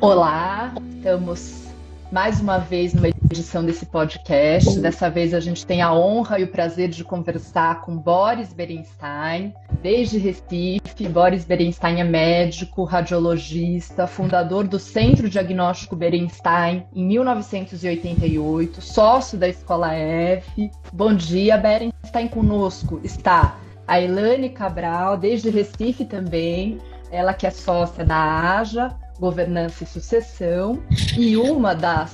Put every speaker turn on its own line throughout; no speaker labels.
Olá, estamos mais uma vez numa edição desse podcast. Dessa vez a gente tem a honra e o prazer de conversar com Boris Berenstein, desde Recife. Boris Berenstein é médico, radiologista, fundador do Centro Diagnóstico Berenstein em 1988, sócio da Escola F. Bom dia, Berenstein. Conosco está a Elane Cabral, desde Recife também, ela que é sócia da AJA, Governança e Sucessão, e uma das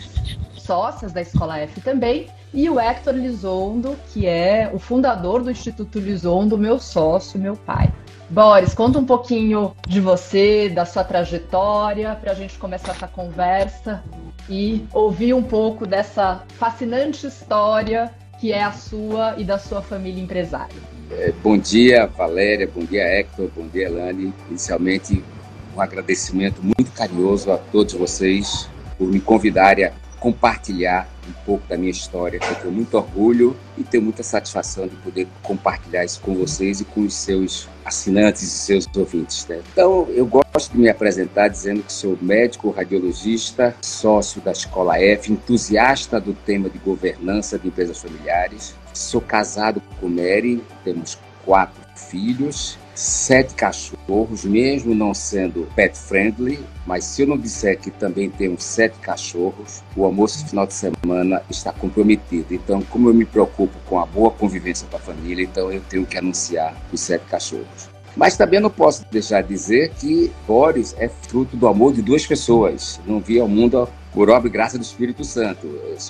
sócias da Escola F também, e o Hector Lizondo, que é o fundador do Instituto Lizondo, meu sócio, meu pai. Boris, conta um pouquinho de você, da sua trajetória, para a gente começar essa conversa e ouvir um pouco dessa fascinante história que é a sua e da sua família empresária.
É, bom dia, Valéria, bom dia, Hector, bom dia, Elane. Inicialmente, um agradecimento muito carinhoso a todos vocês por me convidarem a compartilhar um pouco da minha história, eu tenho muito orgulho e tenho muita satisfação de poder compartilhar isso com vocês e com os seus assinantes e seus ouvintes. Né? Então, eu gosto de me apresentar dizendo que sou médico radiologista, sócio da Escola F, entusiasta do tema de governança de empresas familiares. Sou casado com Mary, temos quatro filhos sete cachorros, mesmo não sendo pet friendly, mas se eu não disser que também temos sete cachorros, o almoço de final de semana está comprometido. Então, como eu me preocupo com a boa convivência com a família, então eu tenho que anunciar os sete cachorros. Mas também não posso deixar de dizer que Boris é fruto do amor de duas pessoas. Não vi ao mundo por obra e graça do Espírito Santo.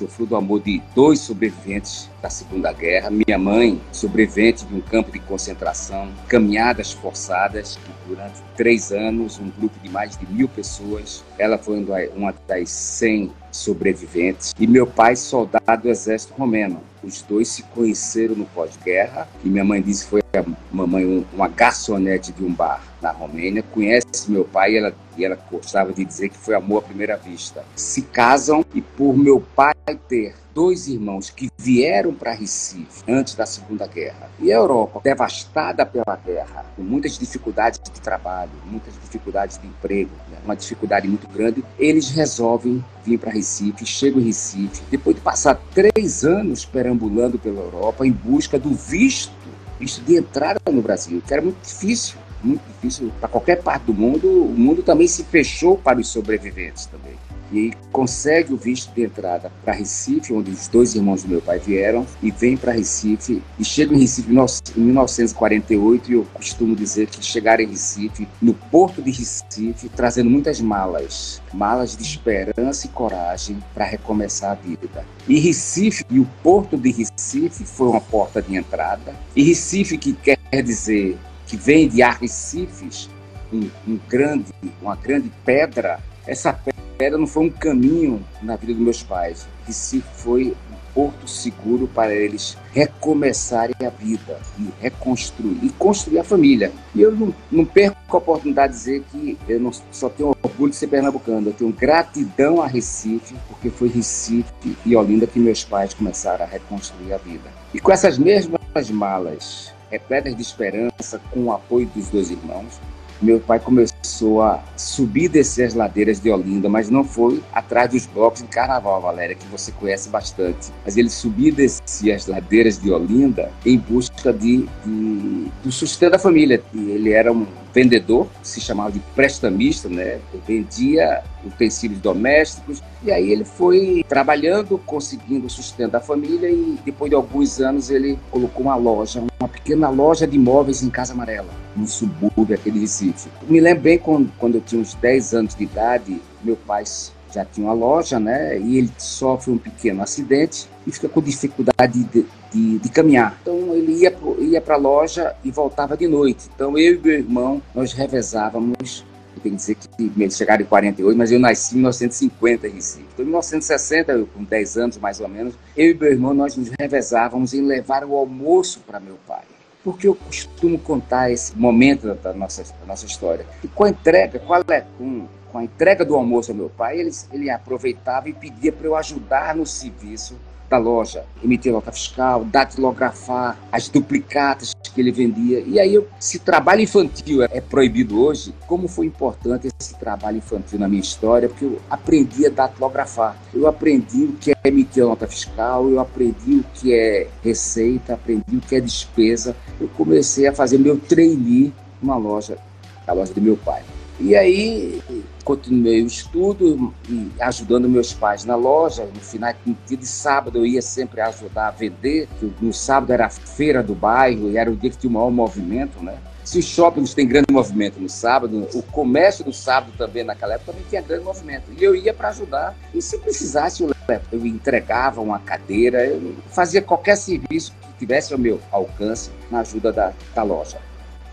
Fruto do amor de dois sobreviventes da Segunda Guerra. Minha mãe, sobrevivente de um campo de concentração, caminhadas forçadas, durante três anos, um grupo de mais de mil pessoas. Ela foi uma das 100 sobreviventes. E meu pai, soldado do exército romeno. Os dois se conheceram no pós-guerra. E minha mãe disse que foi a mamãe uma garçonete de um bar na Romênia. Conhece meu pai e ela, e ela gostava de dizer que foi amor à primeira vista. Se casam e por meu pai ter dois irmãos que vieram para Recife antes da Segunda Guerra e a Europa devastada pela guerra, com muitas dificuldades de trabalho, muitas dificuldades de emprego, né? uma dificuldade muito grande, eles resolvem vir para Recife, chegam em Recife, depois de passar três anos perambulando pela Europa em busca do visto, visto de entrada no Brasil, que era muito difícil muito difícil para qualquer parte do mundo. O mundo também se fechou para os sobreviventes também e consegue o visto de entrada para Recife, onde os dois irmãos do meu pai vieram, e vem para Recife, e chega em Recife em 1948, e eu costumo dizer que chegaram em Recife, no porto de Recife, trazendo muitas malas, malas de esperança e coragem para recomeçar a vida. E Recife, e o porto de Recife foi uma porta de entrada, e Recife, que quer dizer que vem de arrecifes, um, um grande, uma grande pedra, essa pedra pedra não foi um caminho na vida dos meus pais, que se foi um porto seguro para eles recomeçarem a vida e reconstruir e construir a família. E eu não, não perco a oportunidade de dizer que eu não só tenho orgulho de ser pernambucano, eu tenho gratidão a Recife, porque foi Recife e Olinda que meus pais começaram a reconstruir a vida. E com essas mesmas malas repletas de esperança, com o apoio dos dois irmãos, meu pai começou a subir e descer as ladeiras de Olinda, mas não foi atrás dos blocos de carnaval, Valéria, que você conhece bastante. Mas ele subia e descia as ladeiras de Olinda em busca de, de do sustento da família. E ele era um vendedor, se chamava de prestamista, né? vendia utensílios domésticos. E aí ele foi trabalhando, conseguindo o sustento da família e depois de alguns anos ele colocou uma loja, uma pequena loja de imóveis em Casa Amarela, no subúrbio aqui de Recife. Me lembro bem quando, quando eu tinha uns 10 anos de idade, meu pai já tinha uma loja, né? E ele sofre um pequeno acidente e fica com dificuldade de, de, de caminhar. Então ele ia, ia para a loja e voltava de noite. Então eu e meu irmão, nós revezávamos eu tenho que dizer que eles chegaram em 48, mas eu nasci em 1950 em Recife. Então, em 1960, eu, com 10 anos mais ou menos, eu e meu irmão, nós nos revezávamos em levar o almoço para meu pai. Porque eu costumo contar esse momento da nossa, da nossa história. E com a entrega, qual é, com, com a entrega do almoço ao meu pai, ele, ele aproveitava e pedia para eu ajudar no serviço da loja, emitir nota fiscal, datilografar as duplicatas que ele vendia. E aí, se trabalho infantil é proibido hoje, como foi importante esse trabalho infantil na minha história, porque eu aprendi a datilografar. Eu aprendi o que é emitir nota fiscal, eu aprendi o que é receita, aprendi o que é despesa. Eu comecei a fazer meu trainee numa loja, a loja do meu pai. E aí continuei o estudo e ajudando meus pais na loja. No final de sábado eu ia sempre ajudar a vender, no sábado era a feira do bairro e era o dia que tinha o maior movimento, né? Se os shoppings têm grande movimento no sábado, o comércio do sábado também naquela época também tinha grande movimento. E eu ia para ajudar. E se precisasse, eu, eu entregava uma cadeira, eu fazia qualquer serviço que tivesse ao meu alcance na ajuda da, da loja.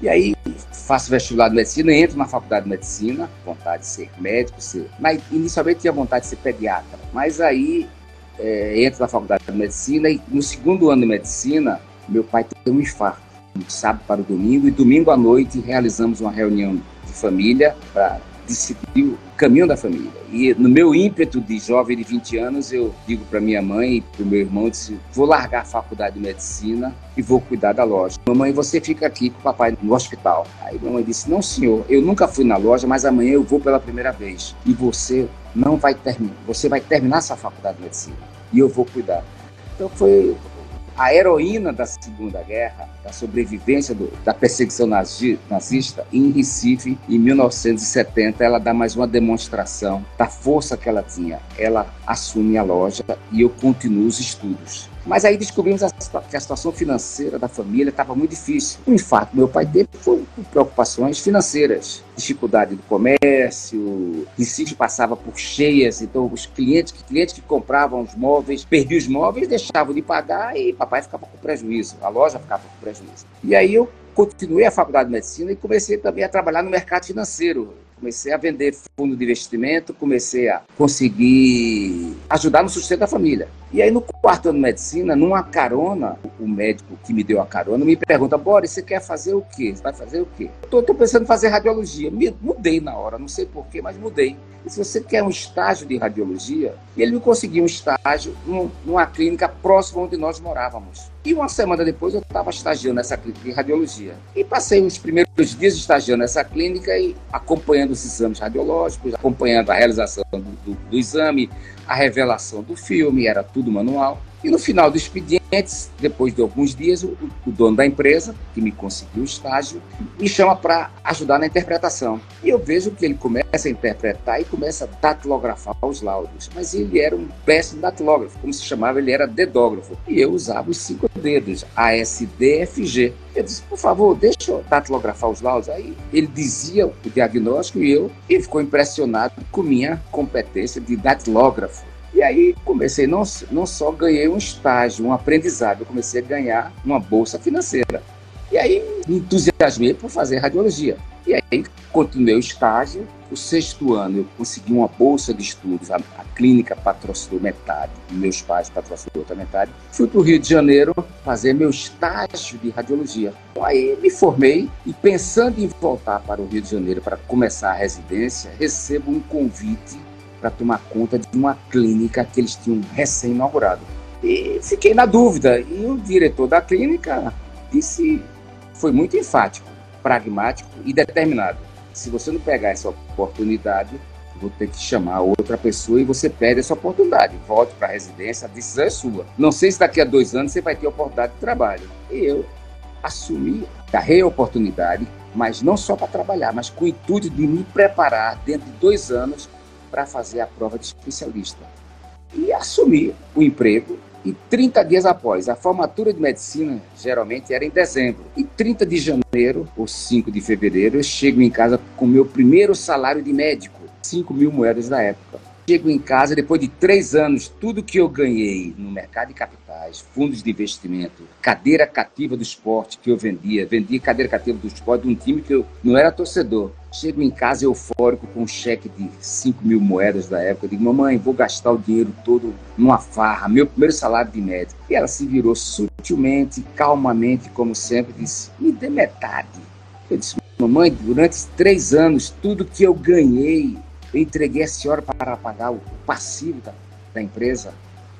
E aí faço vestibular de medicina, entro na faculdade de medicina, vontade de ser médico, ser... mas inicialmente tinha vontade de ser pediatra. Mas aí é, entro na faculdade de medicina e no segundo ano de medicina, meu pai teve um infarto, de sábado para o domingo, e domingo à noite realizamos uma reunião de família para decidir o caminho da família. E no meu ímpeto de jovem de 20 anos, eu digo para minha mãe e para o meu irmão, disse, vou largar a faculdade de medicina e vou cuidar da loja. Mamãe, você fica aqui com o papai no hospital. Aí minha mãe disse, não senhor, eu nunca fui na loja, mas amanhã eu vou pela primeira vez. E você não vai terminar, você vai terminar essa faculdade de medicina. E eu vou cuidar. Então foi a heroína da Segunda Guerra, da sobrevivência do, da perseguição nazi, nazista, em Recife, em 1970, ela dá mais uma demonstração da força que ela tinha. Ela assume a loja e eu continuo os estudos. Mas aí descobrimos que a situação financeira da família estava muito difícil. O infarto meu pai teve foi por preocupações financeiras, dificuldade do comércio, Recife passava por cheias, então os clientes, clientes que compravam os móveis, perdiam os móveis, deixavam de pagar e papai ficava com prejuízo, a loja ficava com prejuízo. E aí eu continuei a faculdade de medicina e comecei também a trabalhar no mercado financeiro comecei a vender fundo de investimento, comecei a conseguir ajudar no sustento da família. E aí, no quarto ano de medicina, numa carona, o médico que me deu a carona me pergunta: Boris, você quer fazer o quê? Você vai fazer o quê? Estou pensando em fazer radiologia. Me, mudei na hora, não sei porquê, mas mudei. E se você quer um estágio de radiologia, ele me conseguiu um estágio numa clínica próxima onde nós morávamos. E uma semana depois eu estava estagiando nessa clínica de radiologia. E passei os primeiros dias estagiando nessa clínica e acompanhando os exames radiológicos, acompanhando a realização do, do, do exame, a revelação do filme, era tudo manual. E no final do expediente, depois de alguns dias, o, o dono da empresa, que me conseguiu o estágio, me chama para ajudar na interpretação. E eu vejo que ele começa a interpretar e começa a datilografar os laudos. Mas ele era um péssimo datilógrafo, como se chamava, ele era dedógrafo. E eu usava os cinco dedos, A, S, D, F, G. Eu disse, por favor, deixa eu datilografar os laudos. Aí ele dizia o diagnóstico e eu, e ficou impressionado com minha competência de datilógrafo. E aí comecei, não, não só ganhei um estágio, um aprendizado, eu comecei a ganhar uma bolsa financeira. E aí me entusiasmei por fazer radiologia. E aí continuei o estágio. O sexto ano eu consegui uma bolsa de estudos. A, a clínica patrocinou metade, meus pais patrocinou outra metade. Fui para o Rio de Janeiro fazer meu estágio de radiologia. Então, aí me formei e pensando em voltar para o Rio de Janeiro para começar a residência, recebo um convite para tomar conta de uma clínica que eles tinham recém-inaugurado. E fiquei na dúvida. E o diretor da clínica disse, foi muito enfático, pragmático e determinado. Se você não pegar essa oportunidade, vou ter que chamar outra pessoa e você perde essa oportunidade. Volte para a residência, a decisão é sua. Não sei se daqui a dois anos você vai ter oportunidade de trabalho. E eu assumi, agarrei a oportunidade, mas não só para trabalhar, mas com o intuito de me preparar dentro de dois anos para fazer a prova de especialista. E assumi o emprego e 30 dias após a formatura de medicina, geralmente era em dezembro, e 30 de janeiro ou 5 de fevereiro, eu chego em casa com meu primeiro salário de médico, 5 mil moedas da época. Chego em casa, depois de três anos, tudo que eu ganhei no mercado de capitais, fundos de investimento, cadeira cativa do esporte que eu vendia, vendia cadeira cativa do esporte de um time que eu não era torcedor. Chego em casa eufórico com um cheque de 5 mil moedas da época. Digo, mamãe, vou gastar o dinheiro todo numa farra, meu primeiro salário de médico. E ela se virou sutilmente, calmamente, como sempre, disse: me dê metade. Eu disse, mamãe, durante três anos, tudo que eu ganhei eu entreguei a senhora para pagar o passivo da, da empresa.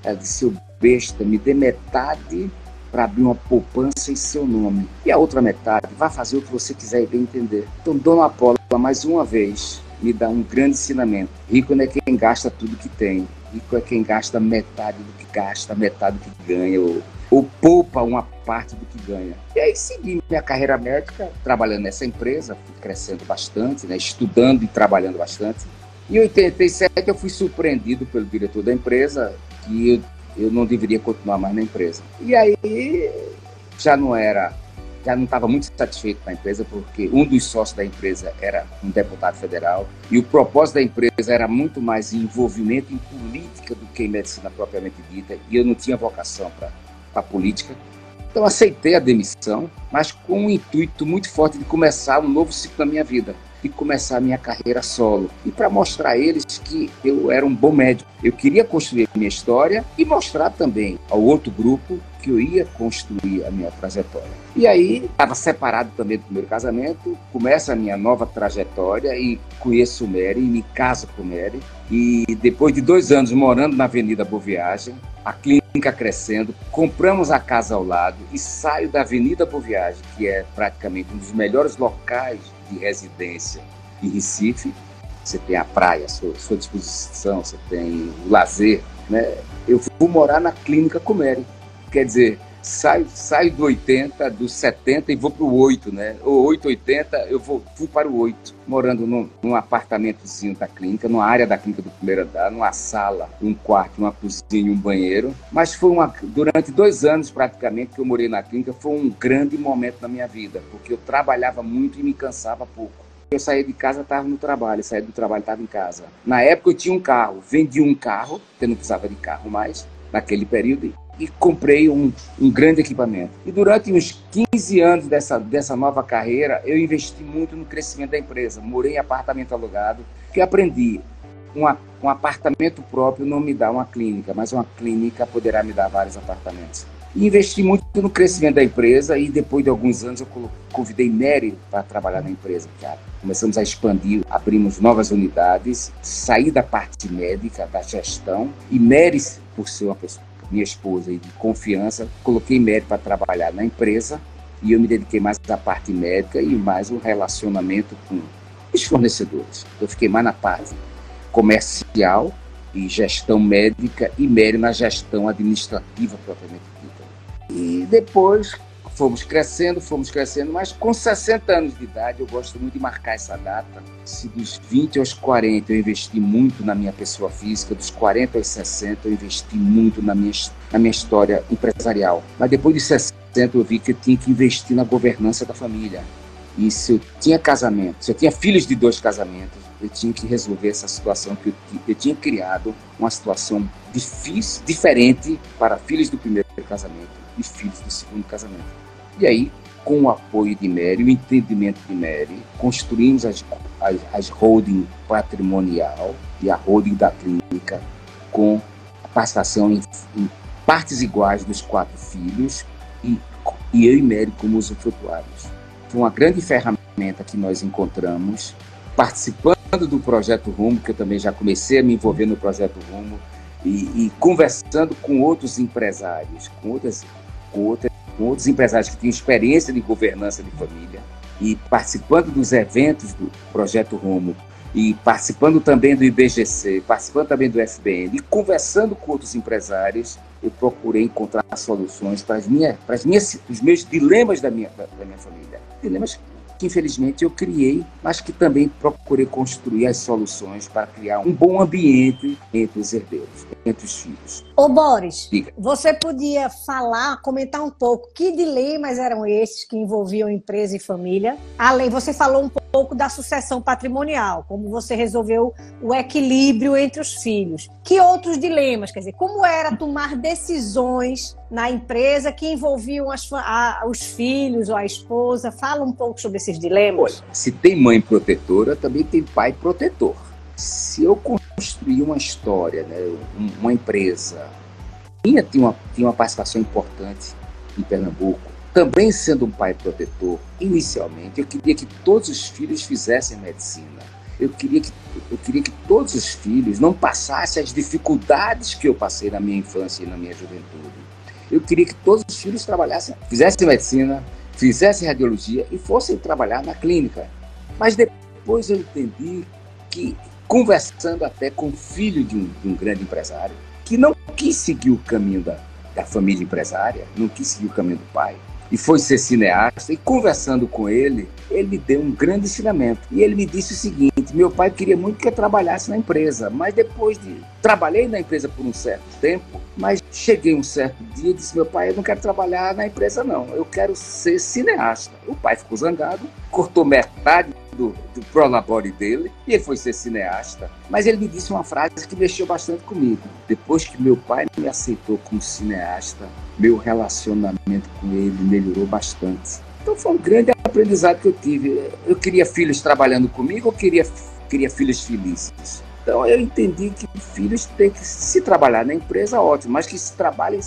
Ela disse: eu besta, me dê metade para abrir uma poupança em seu nome. E a outra metade, vá fazer o que você quiser e bem entender. Então, Dona Apolo, mais uma vez, me dá um grande ensinamento. Rico não é quem gasta tudo que tem. Rico é quem gasta metade do que gasta, metade do que ganha, ou, ou poupa uma parte do que ganha. E aí segui minha carreira médica, trabalhando nessa empresa, crescendo bastante, né, estudando e trabalhando bastante. Em 87 eu fui surpreendido pelo diretor da empresa que eu eu não deveria continuar mais na empresa. E aí já não era, já não estava muito satisfeito com a empresa, porque um dos sócios da empresa era um deputado federal, e o propósito da empresa era muito mais envolvimento em política do que em medicina propriamente dita, e eu não tinha vocação para a política. Então aceitei a demissão, mas com um intuito muito forte de começar um novo ciclo na minha vida e começar a minha carreira solo. E para mostrar a eles que eu era um bom médico. Eu queria construir minha história e mostrar também ao outro grupo que eu ia construir a minha trajetória. E aí, estava separado também do primeiro casamento, começa a minha nova trajetória e conheço o Mary, me caso com o Mary. E depois de dois anos morando na Avenida Boa Viagem, a clínica crescendo, compramos a casa ao lado e saio da Avenida Boa Viagem, que é praticamente um dos melhores locais de residência em Recife. Você tem a praia à sua, à sua disposição, você tem o lazer. Né? Eu vou morar na clínica Comere. Quer dizer, saio, saio do 80, do 70 e vou para o 8, né? O 8, 80, eu vou, fui para o 8, morando num, num apartamentozinho da clínica, numa área da clínica do primeiro andar, numa sala, um quarto, uma cozinha um banheiro. Mas foi uma, durante dois anos praticamente que eu morei na clínica, foi um grande momento na minha vida, porque eu trabalhava muito e me cansava pouco. Eu saía de casa, estava no trabalho, saía do trabalho, estava em casa. Na época eu tinha um carro, vendi um carro, porque não precisava de carro mais, naquele período, e comprei um, um grande equipamento. E durante uns 15 anos dessa, dessa nova carreira, eu investi muito no crescimento da empresa. Morei em apartamento alugado, que aprendi. Uma, um apartamento próprio não me dá uma clínica, mas uma clínica poderá me dar vários apartamentos. E investi muito no crescimento da empresa e depois de alguns anos eu convidei Mary para trabalhar na empresa. Já começamos a expandir, abrimos novas unidades, saí da parte médica, da gestão e Mary, por ser uma pessoa minha esposa e de confiança, coloquei médico para trabalhar na empresa e eu me dediquei mais à parte médica e mais o relacionamento com os fornecedores. Eu fiquei mais na parte comercial e gestão médica e Mary na gestão administrativa propriamente dita. E depois fomos crescendo, fomos crescendo, mas com 60 anos de idade, eu gosto muito de marcar essa data. Se dos 20 aos 40 eu investi muito na minha pessoa física, dos 40 aos 60 eu investi muito na minha, na minha história empresarial. Mas depois de 60 eu vi que eu tinha que investir na governança da família. E se eu tinha casamento, se eu tinha filhos de dois casamentos, eu tinha que resolver essa situação que eu, eu tinha criado, uma situação difícil, diferente para filhos do primeiro casamento e filhos do segundo casamento. E aí, com o apoio de Mary, o entendimento de Mary, construímos as, as, as holding patrimonial e a holding da clínica com a participação em, em partes iguais dos quatro filhos e, e eu e Mary como usufrutuários. Foi uma grande ferramenta que nós encontramos participando do projeto Rumo, que eu também já comecei a me envolver no projeto Rumo, e, e conversando com outros empresários, com outras, com outras com outros empresários que tinham experiência de governança de família e participando dos eventos do Projeto Rumo e participando também do IBGC, participando também do FBN e conversando com outros empresários, eu procurei encontrar soluções para, as minhas, para as minhas, os meus dilemas da minha, da, minha família. Dilemas que infelizmente eu criei, mas que também procurei construir as soluções para criar um bom ambiente entre os herdeiros, entre os filhos.
Ô Boris, Diga. você podia falar, comentar um pouco que dilemas eram esses que envolviam empresa e família? Além, você falou um pouco da sucessão patrimonial, como você resolveu o equilíbrio entre os filhos. Que outros dilemas? Quer dizer, como era tomar decisões na empresa que envolviam as, a, os filhos ou a esposa? Fala um pouco sobre esses dilemas.
Olha, se tem mãe protetora, também tem pai protetor. Se eu construir uma história, né, uma empresa, minha tinha uma, tinha uma participação importante em Pernambuco, também sendo um pai protetor, inicialmente eu queria que todos os filhos fizessem medicina. eu queria que eu queria que todos os filhos não passassem as dificuldades que eu passei na minha infância e na minha juventude. Eu queria que todos os filhos trabalhassem, fizessem medicina, fizessem radiologia e fossem trabalhar na clínica. Mas depois eu entendi que, conversando até com o filho de um, de um grande empresário, que não quis seguir o caminho da, da família empresária, não quis seguir o caminho do pai, e foi ser cineasta. E conversando com ele, ele me deu um grande ensinamento. E ele me disse o seguinte: meu pai queria muito que eu trabalhasse na empresa, mas depois de. Trabalhei na empresa por um certo tempo, mas cheguei um certo dia e disse: meu pai, eu não quero trabalhar na empresa, não, eu quero ser cineasta. O pai ficou zangado, cortou metade do, do prolabore dele e ele foi ser cineasta. Mas ele me disse uma frase que mexeu bastante comigo. Depois que meu pai me aceitou como cineasta, meu relacionamento com ele melhorou bastante. Então foi um grande aprendizado que eu tive. Eu queria filhos trabalhando comigo ou queria, queria filhos felizes? Então eu entendi que filhos têm que se trabalhar na empresa, ótimo, mas que se trabalhem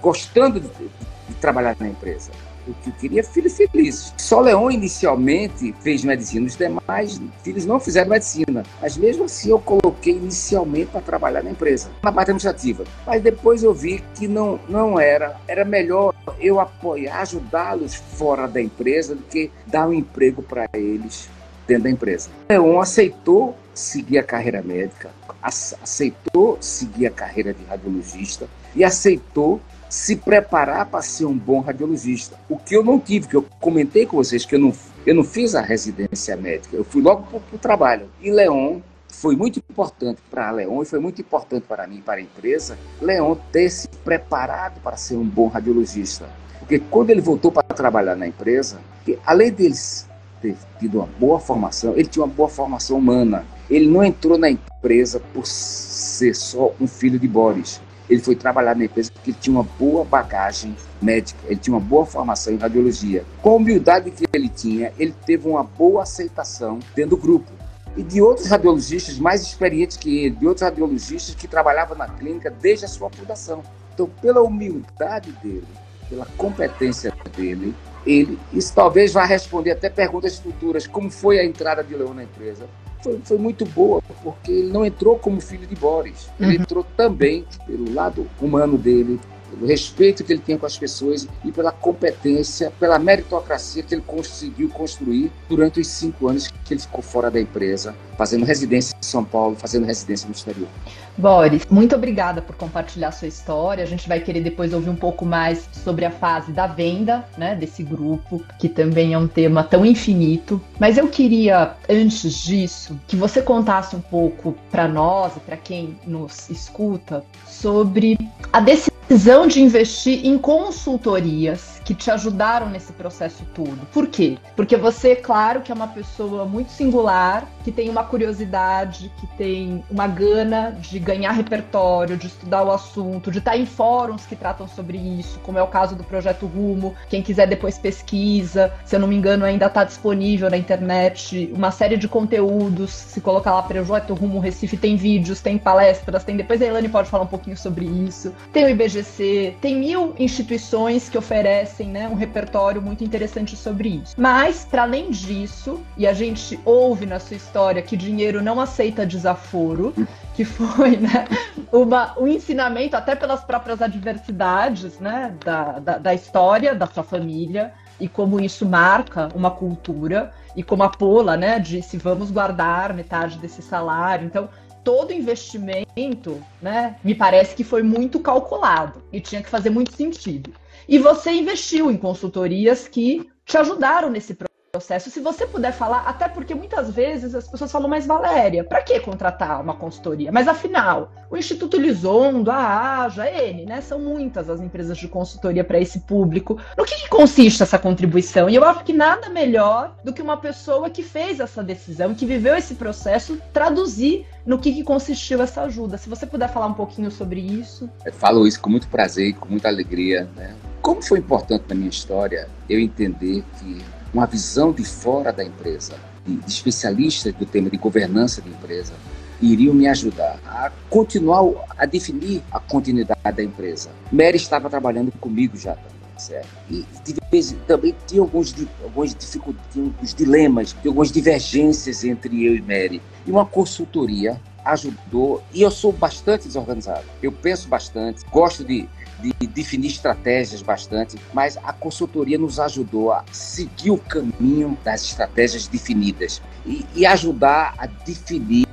gostando de, de trabalhar na empresa o que eu queria filhos felizes. Só Leão inicialmente fez medicina, os demais filhos não fizeram medicina. Mas mesmo assim eu coloquei inicialmente para trabalhar na empresa, na parte administrativa. Mas depois eu vi que não, não era. Era melhor eu apoiar, ajudá-los fora da empresa do que dar um emprego para eles dentro da empresa. Leon aceitou seguir a carreira médica, aceitou seguir a carreira de radiologista e aceitou se preparar para ser um bom radiologista. O que eu não tive, que eu comentei com vocês, que eu não, eu não fiz a residência médica, eu fui logo para o trabalho. E Leon foi muito importante para Leon e foi muito importante para mim, para a empresa, Leon ter se preparado para ser um bom radiologista. Porque quando ele voltou para trabalhar na empresa, além deles ter tido uma boa formação, ele tinha uma boa formação humana. Ele não entrou na empresa por ser só um filho de Boris ele foi trabalhar na empresa porque ele tinha uma boa bagagem médica, ele tinha uma boa formação em radiologia. Com a humildade que ele tinha, ele teve uma boa aceitação dentro do grupo. E de outros radiologistas mais experientes que ele, de outros radiologistas que trabalhavam na clínica desde a sua fundação. Então, pela humildade dele, pela competência dele, ele, isso talvez vá responder até perguntas futuras, como foi a entrada de Leão na empresa, foi, foi muito boa, porque ele não entrou como filho de Boris. Ele uhum. entrou também pelo lado humano dele, pelo respeito que ele tinha com as pessoas e pela competência, pela meritocracia que ele conseguiu construir durante os cinco anos que ele ficou fora da empresa, fazendo residência em São Paulo, fazendo residência no exterior.
Boris, muito obrigada por compartilhar sua história. A gente vai querer depois ouvir um pouco mais sobre a fase da venda, né, desse grupo, que também é um tema tão infinito. Mas eu queria, antes disso, que você contasse um pouco para nós e para quem nos escuta sobre a decisão de investir em consultorias que te ajudaram nesse processo todo. Por quê? Porque você, claro, que é uma pessoa muito singular, que tem uma curiosidade, que tem uma gana de ganhar repertório, de estudar o assunto, de estar em fóruns que tratam sobre isso, como é o caso do Projeto Rumo. Quem quiser depois pesquisa, se eu não me engano, ainda está disponível na internet uma série de conteúdos. Se colocar lá Projeto Rumo Recife, tem vídeos, tem palestras, tem. Depois a Elane pode falar um pouquinho sobre isso. Tem o IBGC, tem mil instituições que oferecem oferecem né, um repertório muito interessante sobre isso. Mas, para além disso, e a gente ouve na sua história que dinheiro não aceita desaforo, que foi né, uma, um ensinamento até pelas próprias adversidades né, da, da, da história da sua família e como isso marca uma cultura e como a Pola, né, disse, vamos guardar metade desse salário. Então, todo investimento, né, me parece que foi muito calculado e tinha que fazer muito sentido. E você investiu em consultorias que te ajudaram nesse processo. Se você puder falar, até porque muitas vezes as pessoas falam, mas Valéria, para que contratar uma consultoria? Mas afinal, o Instituto Lisondo, a AJA, a N, né? São muitas as empresas de consultoria para esse público. No que, que, consiste essa contribuição? E eu acho que nada melhor do que uma pessoa que fez essa decisão, que viveu esse processo, traduzir no que, que consistiu essa ajuda. Se você puder falar um pouquinho sobre isso.
Eu falo isso com muito prazer com muita alegria, né? Como foi importante na minha história eu entender que uma visão de fora da empresa, de especialistas do tema de governança de empresa, iriam me ajudar a continuar a definir a continuidade da empresa. Mary estava trabalhando comigo já. Certo? E de vez, também tinha alguns, alguns dificuldades, dilemas, algumas divergências entre eu e Mary. E uma consultoria ajudou, e eu sou bastante desorganizado. Eu penso bastante, gosto de, de definir estratégias bastante, mas a consultoria nos ajudou a seguir o caminho das estratégias definidas e, e ajudar a definir,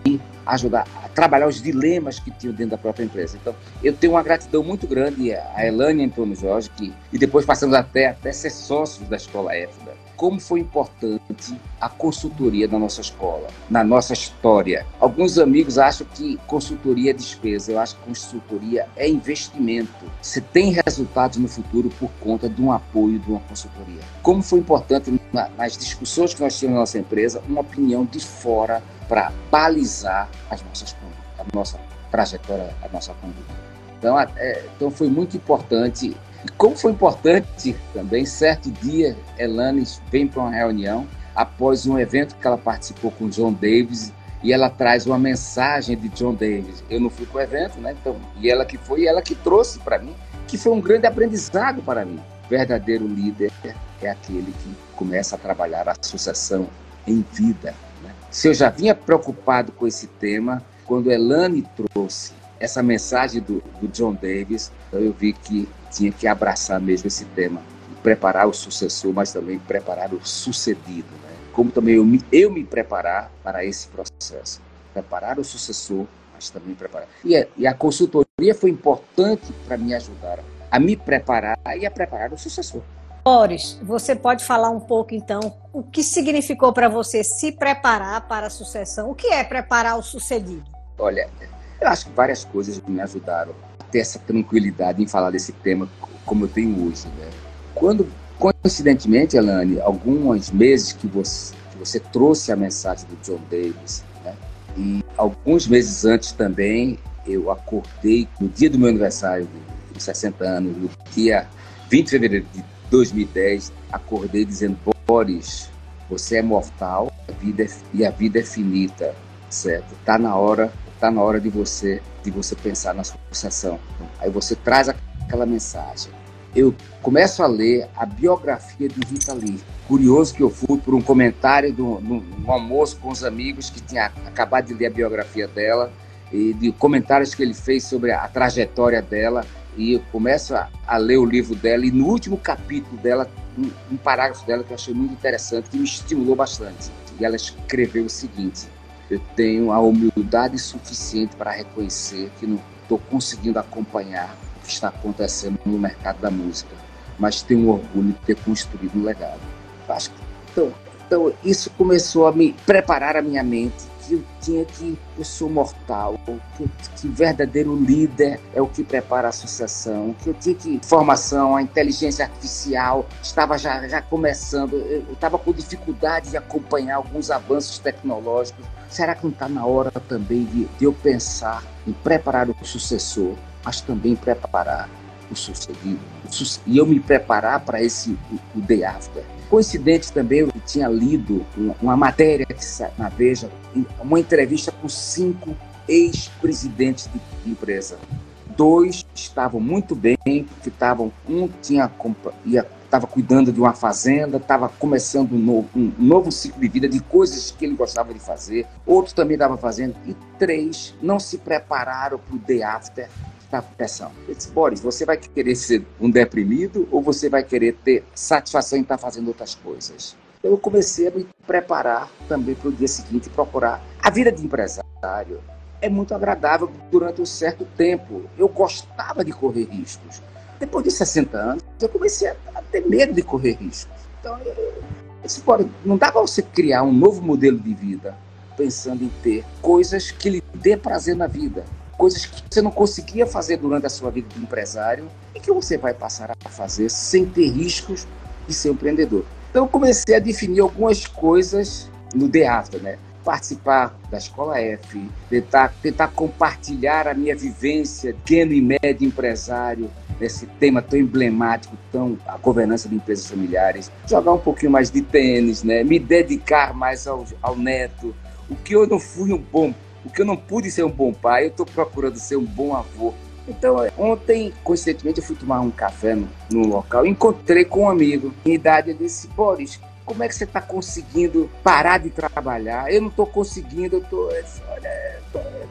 ajudar a trabalhar os dilemas que tinham dentro da própria empresa. Então, eu tenho uma gratidão muito grande a Elane e Antônio Jorge, que, e depois passamos até, até ser sócios da Escola EFDA como foi importante a consultoria na nossa escola, na nossa história. Alguns amigos acham que consultoria é despesa, eu acho que consultoria é investimento. Você tem resultados no futuro por conta de um apoio de uma consultoria. Como foi importante nas discussões que nós tínhamos na nossa empresa, uma opinião de fora para balizar as nossas a nossa trajetória, a nossa conduta. Então, é, então foi muito importante e como foi importante também, certo dia, Elane vem para uma reunião após um evento que ela participou com John Davis e ela traz uma mensagem de John Davis. Eu não fui para o evento, né? Então, e ela que foi, ela que trouxe para mim, que foi um grande aprendizado para mim. O verdadeiro líder é aquele que começa a trabalhar a sucessão em vida. Né? Se eu já vinha preocupado com esse tema, quando Elane trouxe essa mensagem do, do John Davis, eu vi que tinha que abraçar mesmo esse tema, preparar o sucessor, mas também preparar o sucedido, né? Como também eu me, eu me preparar para esse processo, preparar o sucessor, mas também preparar. E a, e a consultoria foi importante para me ajudar a me preparar e a preparar o sucessor.
Boris, você pode falar um pouco então o que significou para você se preparar para a sucessão? O que é preparar o sucedido?
Olha, eu acho que várias coisas me ajudaram ter essa tranquilidade em falar desse tema como eu tenho hoje. Né? Quando, coincidentemente, Elane, alguns meses que você, que você trouxe a mensagem do John Davis, né? e alguns meses antes também, eu acordei no dia do meu aniversário de 60 anos, no dia 20 de fevereiro de 2010, acordei dizendo: Boris, você é mortal a vida é, e a vida é finita, certo? Está na hora está na hora de você de você pensar na sucessão. Aí você traz aquela mensagem. Eu começo a ler a biografia de Rita Lee. Curioso que eu fui por um comentário do, no, almoço com os amigos que tinha acabado de ler a biografia dela e de comentários que ele fez sobre a, a trajetória dela e eu começo a, a, ler o livro dela e no último capítulo dela um, um parágrafo dela que eu achei muito interessante que me estimulou bastante e ela escreveu o seguinte eu tenho a humildade suficiente para reconhecer que não estou conseguindo acompanhar o que está acontecendo no mercado da música, mas tenho orgulho de ter construído um legado. Acho que, então, então, isso começou a me preparar a minha mente que tinha que eu sou mortal, que, que verdadeiro líder é o que prepara a sucessão, que eu tinha que formação, a inteligência artificial estava já, já começando, eu estava com dificuldade de acompanhar alguns avanços tecnológicos. Será que não está na hora também de, de eu pensar em preparar o sucessor, mas também preparar o sucedido? E eu me preparar para esse o, o day after coincidente também, eu tinha lido uma matéria na Veja, uma entrevista com cinco ex-presidentes de empresa. Dois estavam muito bem, porque estavam, um tinha estava cuidando de uma fazenda, estava começando um novo, um novo ciclo de vida de coisas que ele gostava de fazer. Outro também estava fazendo e três não se prepararam para o day after está pressão. Eu disse, Boris, você vai querer ser um deprimido ou você vai querer ter satisfação em estar tá fazendo outras coisas? Eu comecei a me preparar também para o dia seguinte procurar. A vida de empresário é muito agradável durante um certo tempo. Eu gostava de correr riscos. Depois de 60 anos, eu comecei a ter medo de correr riscos. Então, eu disse, Boris, não dá para você criar um novo modelo de vida pensando em ter coisas que lhe dê prazer na vida coisas que você não conseguia fazer durante a sua vida de empresário e que você vai passar a fazer sem ter riscos de ser empreendedor. Então comecei a definir algumas coisas no The After, né? Participar da Escola F, tentar, tentar compartilhar a minha vivência pequeno e médio empresário nesse tema tão emblemático, tão a governança de empresas familiares, jogar um pouquinho mais de tênis, né? Me dedicar mais ao, ao neto, o que eu não fui um bom porque eu não pude ser um bom pai, eu estou procurando ser um bom avô Então, ontem, coincidentemente, eu fui tomar um café no, no local, encontrei com um amigo, em idade, eu disse, Boris, como é que você está conseguindo parar de trabalhar? Eu não estou conseguindo, eu tô,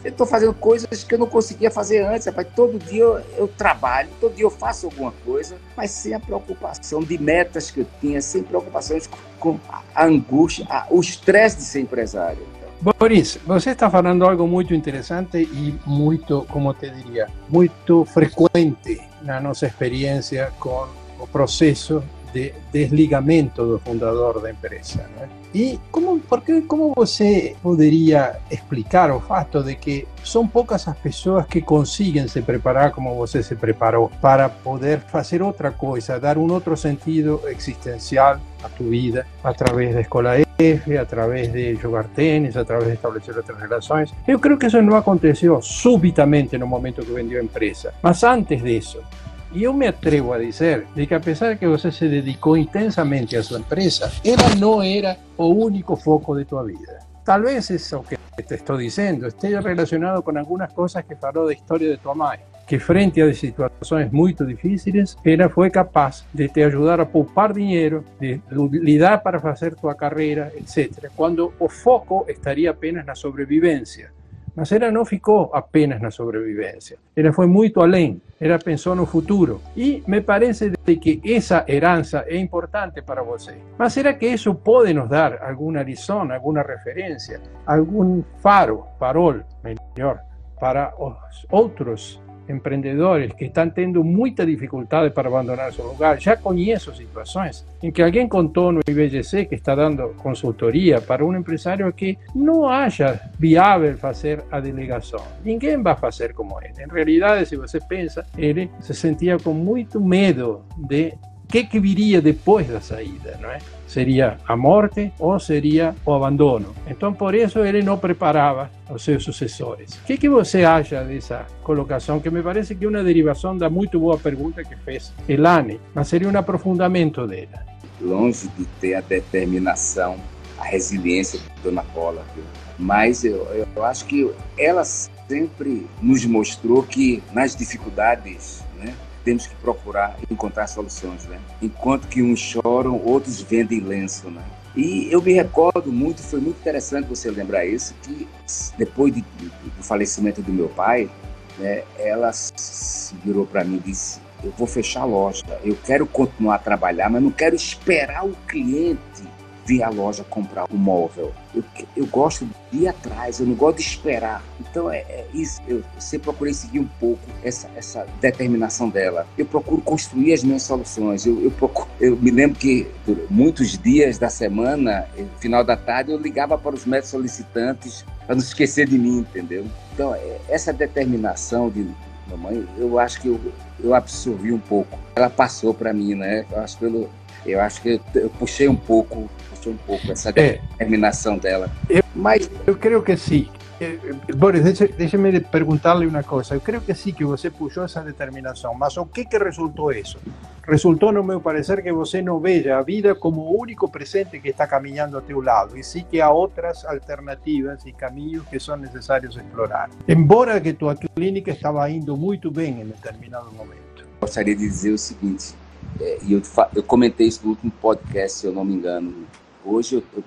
estou fazendo coisas que eu não conseguia fazer antes. Rapaz. Todo dia eu, eu, trabalho, todo dia eu faço alguma coisa, mas sem a preocupação de metas que eu tinha, sem preocupações com a angústia, a, o estresse de ser empresário.
Boris, você está falando algo muito interessante e muito, como te diria, muito frequente na nossa experiência com o processo de desligamento do fundador da empresa. Né? E como, porque, como você poderia explicar o fato de que são poucas as pessoas que conseguem se preparar como você se preparou para poder fazer outra coisa, dar um outro sentido existencial a tu vida através da escola F, através de jogar tênis, através de estabelecer outras relações. Eu creio que isso não aconteceu subitamente no momento que vendeu a empresa, mas antes disso. Y yo me atrevo a decir de que a pesar de que usted se dedicó intensamente a su empresa, ella no era el único foco de tu vida. Tal vez eso que te estoy diciendo esté relacionado con algunas cosas que faló de historia de tu mamá, que frente a situaciones muy difíciles, ella fue capaz de te ayudar a poupar dinero, de lidar para hacer tu carrera, etc. Cuando o foco estaría apenas en la ela não ficou apenas na sobrevivência. Ela foi muito além. Ela pensou no futuro. E me parece de que essa herança é importante para você. Mas que isso pode nos dar alguma lição, alguma referência, algum faro, farol, melhor, para os outros empreendedores que están teniendo muchas dificultades para abandonar su lugar. Ya conozco situaciones en que alguien contó no IBGC que está dando consultoría para un empresario que no haya viable hacer a delegación. Ninguém va a hacer como él. En realidad, si usted piensa, él se sentía con mucho miedo de qué que viria depois da saída, não é? Seria a morte ou seria o abandono. Então, por isso, ele não preparava os seus sucessores. O que, que você acha dessa colocação? Que me parece que é uma derivação da muito boa pergunta que fez Elane, mas seria um aprofundamento dela.
Longe de ter a determinação, a resiliência de Dona Paula, mas eu, eu acho que ela sempre nos mostrou que nas dificuldades, né, temos que procurar encontrar soluções, né? Enquanto que uns choram, outros vendem lenço, né? E eu me recordo muito, foi muito interessante você lembrar isso, que depois de, de, do falecimento do meu pai, né, ela virou para mim e disse: Eu vou fechar a loja, eu quero continuar a trabalhar, mas não quero esperar o cliente vir à loja comprar o um móvel. Eu, eu gosto de ir atrás, eu não gosto de esperar. Então é, é isso. Eu sempre procurei seguir um pouco essa, essa determinação dela. Eu procuro construir as minhas soluções. Eu, eu, procuro, eu me lembro que por muitos dias da semana, no final da tarde, eu ligava para os médicos solicitantes para não esquecer de mim, entendeu? Então é, essa determinação de mamãe, eu acho que eu, eu absorvi um pouco. Ela passou para mim, né? Eu acho eu, eu acho que eu, eu puxei um pouco um pouco essa é. determinação dela.
Eu, Mas eu creio que sim. Boris, deixe-me perguntar-lhe uma coisa. Eu creio que sim, que você puxou essa determinação, mas o que, que resultou isso? Resultou, no meu parecer, que você não veja a vida como o único presente que está caminhando a teu lado, e sim que há outras alternativas e caminhos que são necessários explorar. Embora que tua clínica estava indo muito bem em determinado momento.
Gostaria de dizer o seguinte, é, e eu, eu comentei isso no último podcast, se eu não me engano, Hoje eu, eu,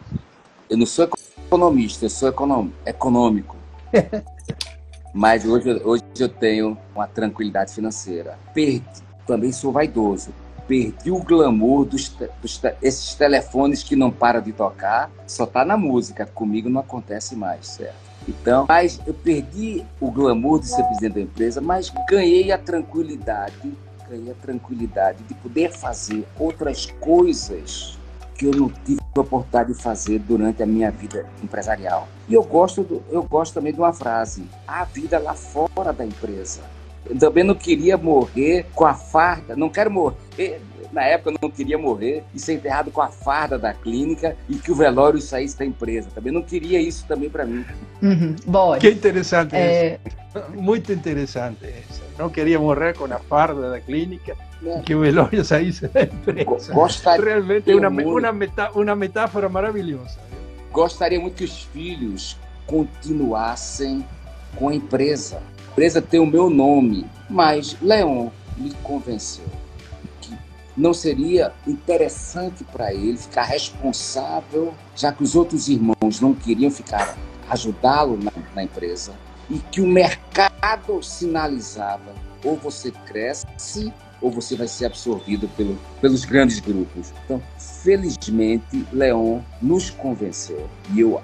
eu não sou economista, eu sou econom, econômico. Mas hoje, hoje eu tenho uma tranquilidade financeira. Perdi, também sou vaidoso. Perdi o glamour dos, dos esses telefones que não param de tocar, só tá na música. Comigo não acontece mais, certo? Então, mas eu perdi o glamour de ser presidente da empresa, mas ganhei a tranquilidade, ganhei a tranquilidade de poder fazer outras coisas que eu não tive a oportunidade de fazer durante a minha vida empresarial. E eu gosto, do, eu gosto também de uma frase: a vida lá fora da empresa. Eu também não queria morrer com a farda, não quero morrer. Na época eu não queria morrer e ser enterrado com a farda da clínica e que o velório saísse da empresa. Também não queria isso também para mim.
Uhum. Bom, que interessante é... isso. Muito interessante isso. Não queria morrer com a farda da clínica que o velório saísse da empresa.
Gostaria
Realmente é uma, uma, metá uma metáfora maravilhosa.
Gostaria muito que os filhos continuassem com a empresa. Empresa tem o meu nome, mas Leon me convenceu que não seria interessante para ele ficar responsável, já que os outros irmãos não queriam ficar ajudá-lo na, na empresa e que o mercado sinalizava ou você cresce ou você vai ser absorvido pelo, pelos grandes grupos. Então, felizmente, Leon nos convenceu e eu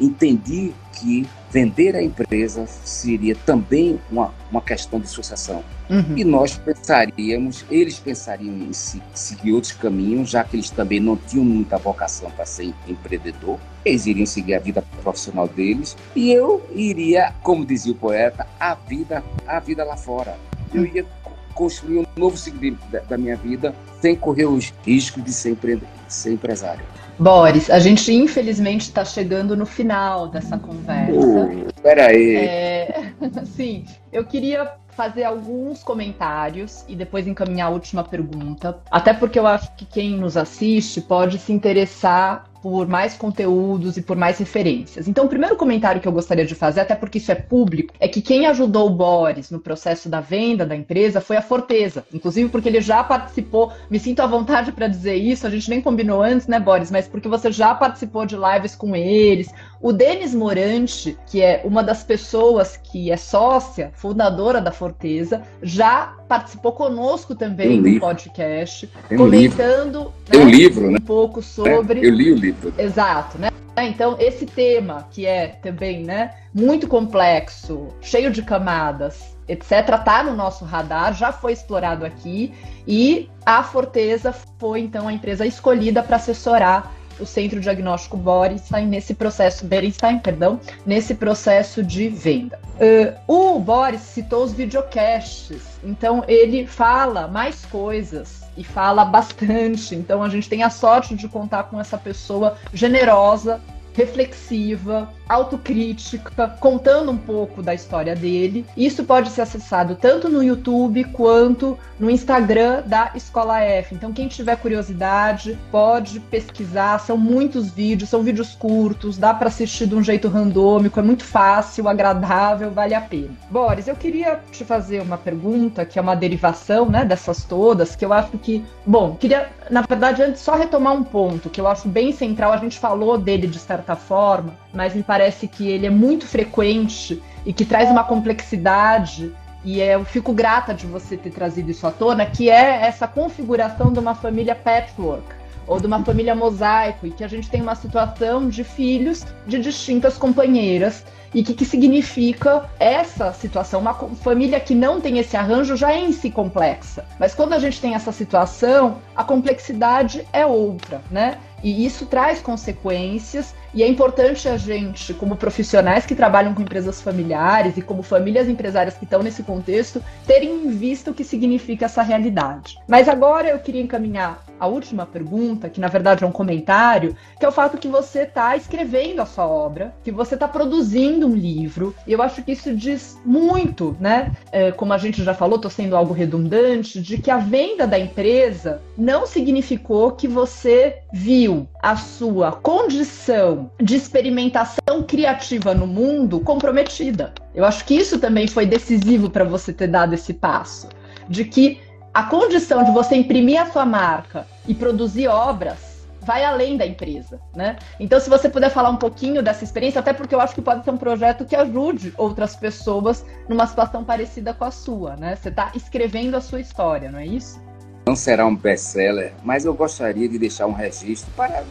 entendi que vender a empresa seria também uma, uma questão de sucessão. Uhum. E nós pensaríamos, eles pensariam em seguir outros caminhos, já que eles também não tinham muita vocação para ser empreendedor. Eles iriam seguir a vida profissional deles e eu iria, como dizia o poeta, a vida, a vida lá fora. Eu ia construir um novo ciclo da, da minha vida sem correr os riscos de ser, empre... ser empresário.
Boris, a gente infelizmente está chegando no final dessa conversa.
Uh, peraí.
É, sim, eu queria fazer alguns comentários e depois encaminhar a última pergunta. Até porque eu acho que quem nos assiste pode se interessar por mais conteúdos e por mais referências. Então, o primeiro comentário que eu gostaria de fazer, até porque isso é público, é que quem ajudou o Boris no processo da venda da empresa foi a Forteza. Inclusive porque ele já participou, me sinto à vontade para dizer isso, a gente nem combinou antes, né, Boris? Mas porque você já participou de lives com eles. O Denis Morante, que é uma das pessoas que é sócia, fundadora da Forteza, já participou conosco também no podcast,
Tem
comentando
um, né, um livro, né?
um pouco sobre.
É, eu li o livro.
Exato, né? Então, esse tema, que é também né, muito complexo, cheio de camadas, etc., está no nosso radar, já foi explorado aqui, e a Forteza foi, então, a empresa escolhida para assessorar o Centro Diagnóstico Borenstein nesse processo, Berenstein, perdão, nesse processo de venda. Uh, o Boris citou os videocasts, então ele fala mais coisas e fala bastante. Então a gente tem a sorte de contar com essa pessoa generosa, reflexiva, autocrítica, contando um pouco da história dele. Isso pode ser acessado tanto no YouTube quanto no Instagram da Escola F. Então, quem tiver curiosidade, pode pesquisar. São muitos vídeos, são vídeos curtos, dá para assistir de um jeito randômico, é muito fácil, agradável, vale a pena. Boris, eu queria te fazer uma pergunta, que é uma derivação né, dessas todas, que eu acho que. Bom, queria, na verdade, antes só retomar um ponto que eu acho bem central. A gente falou dele de certa forma, mas me parece que ele é muito frequente e que traz uma complexidade. E é, eu fico grata de você ter trazido isso à tona, que é essa configuração de uma família patchwork ou de uma família mosaico, e que a gente tem uma situação de filhos de distintas companheiras e que, que significa essa situação. Uma família que não tem esse arranjo já é em si complexa, mas quando a gente tem essa situação, a complexidade é outra, né? E isso traz consequências, e é importante a gente, como profissionais que trabalham com empresas familiares e como famílias empresárias que estão nesse contexto, terem em vista o que significa essa realidade. Mas agora eu queria encaminhar a última pergunta, que na verdade é um comentário, que é o fato que você está escrevendo a sua obra, que você está produzindo um livro, e eu acho que isso diz muito, né? É, como a gente já falou, estou sendo algo redundante, de que a venda da empresa não significou que você viu a sua condição de experimentação criativa no mundo comprometida. Eu acho que isso também foi decisivo para você ter dado esse passo, de que a condição de você imprimir a sua marca e produzir obras vai além da empresa, né? Então, se você puder falar um pouquinho dessa experiência, até porque eu acho que pode ser um projeto que ajude outras pessoas numa situação parecida com a sua, né? Você está escrevendo a sua história, não é isso?
Não será um best-seller, mas eu gostaria de deixar um registro para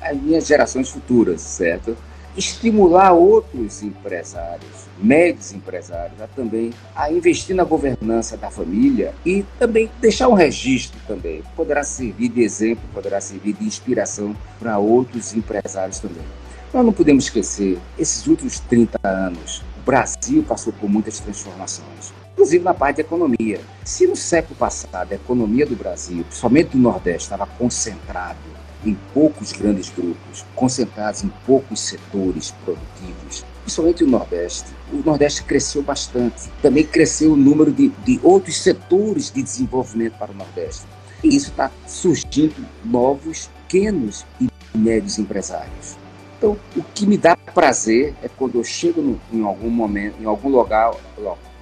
as minhas gerações futuras, certo? Estimular outros empresários, médios empresários, a também a investir na governança da família e também deixar um registro também. Poderá servir de exemplo, poderá servir de inspiração para outros empresários também. Nós não podemos esquecer, esses últimos 30 anos, o Brasil passou por muitas transformações inclusive na parte de economia. Se no século passado a economia do Brasil, principalmente do Nordeste, estava concentrado em poucos grandes grupos, concentrados em poucos setores produtivos, principalmente o Nordeste. O Nordeste cresceu bastante. Também cresceu o número de, de outros setores de desenvolvimento para o Nordeste. E isso está surgindo novos, pequenos e médios empresários. Então, o que me dá prazer é quando eu chego no, em algum momento, em algum local,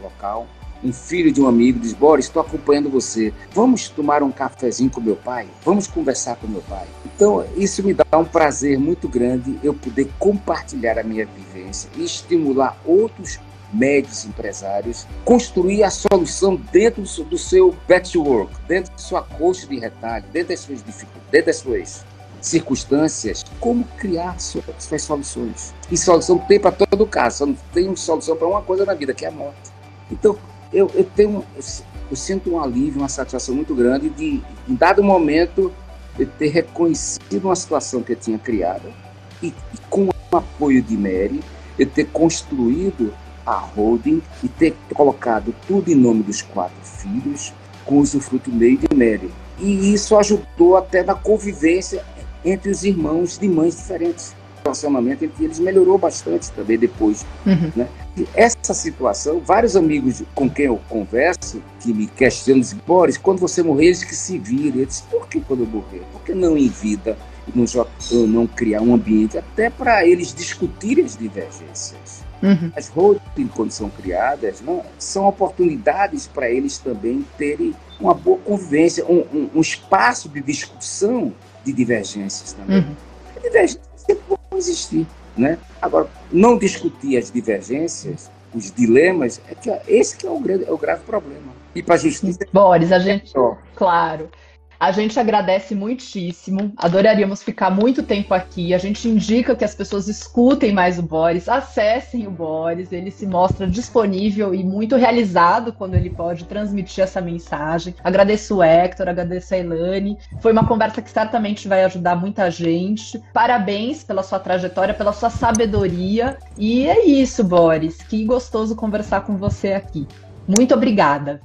local, um filho de um amigo diz: Boris, estou acompanhando você. Vamos tomar um cafezinho com meu pai? Vamos conversar com meu pai? Então, isso me dá um prazer muito grande eu poder compartilhar a minha vivência e estimular outros médios empresários, construir a solução dentro do seu patchwork, dentro da sua coxa de retalho, dentro das suas dificuldades, dentro das suas circunstâncias, como criar suas, soluções. E solução tem para todo caso, só não tem solução para uma coisa na vida, que é a morte. Então, eu, eu tenho, eu, eu, sinto um alívio, uma satisfação muito grande de, em dado momento, de ter reconhecido uma situação que eu tinha criado e, e com o apoio de Mary, eu ter construído a holding e ter colocado tudo em nome dos quatro filhos, com usufruto meio de Mary. E isso ajudou até na convivência entre os irmãos de mães diferentes. O relacionamento entre eles melhorou bastante também depois. Uhum. Né? Essa situação, vários amigos com quem eu converso, que me questionam, dizem, Boris, quando você morrer, eles que se virem. Eu disse, por que quando eu morrer? Por que não em vida? Não, não criar um ambiente até para eles discutirem as divergências. Uhum. As holdings, quando são criadas, não, são oportunidades para eles também terem uma boa convivência, um, um, um, espaço de discussão de divergências também. Uhum. Divergências sempre vão existir. Né? Agora, não discutir as divergências, os dilemas, é que esse que é o, grande, é o grave problema. E para a justiça.
Boris, a gente. Claro. A gente agradece muitíssimo, adoraríamos ficar muito tempo aqui. A gente indica que as pessoas escutem mais o Boris, acessem o Boris, ele se mostra disponível e muito realizado quando ele pode transmitir essa mensagem. Agradeço o Hector, agradeço a Elane. Foi uma conversa que certamente vai ajudar muita gente. Parabéns pela sua trajetória, pela sua sabedoria. E é isso, Boris. Que gostoso conversar com você aqui. Muito obrigada.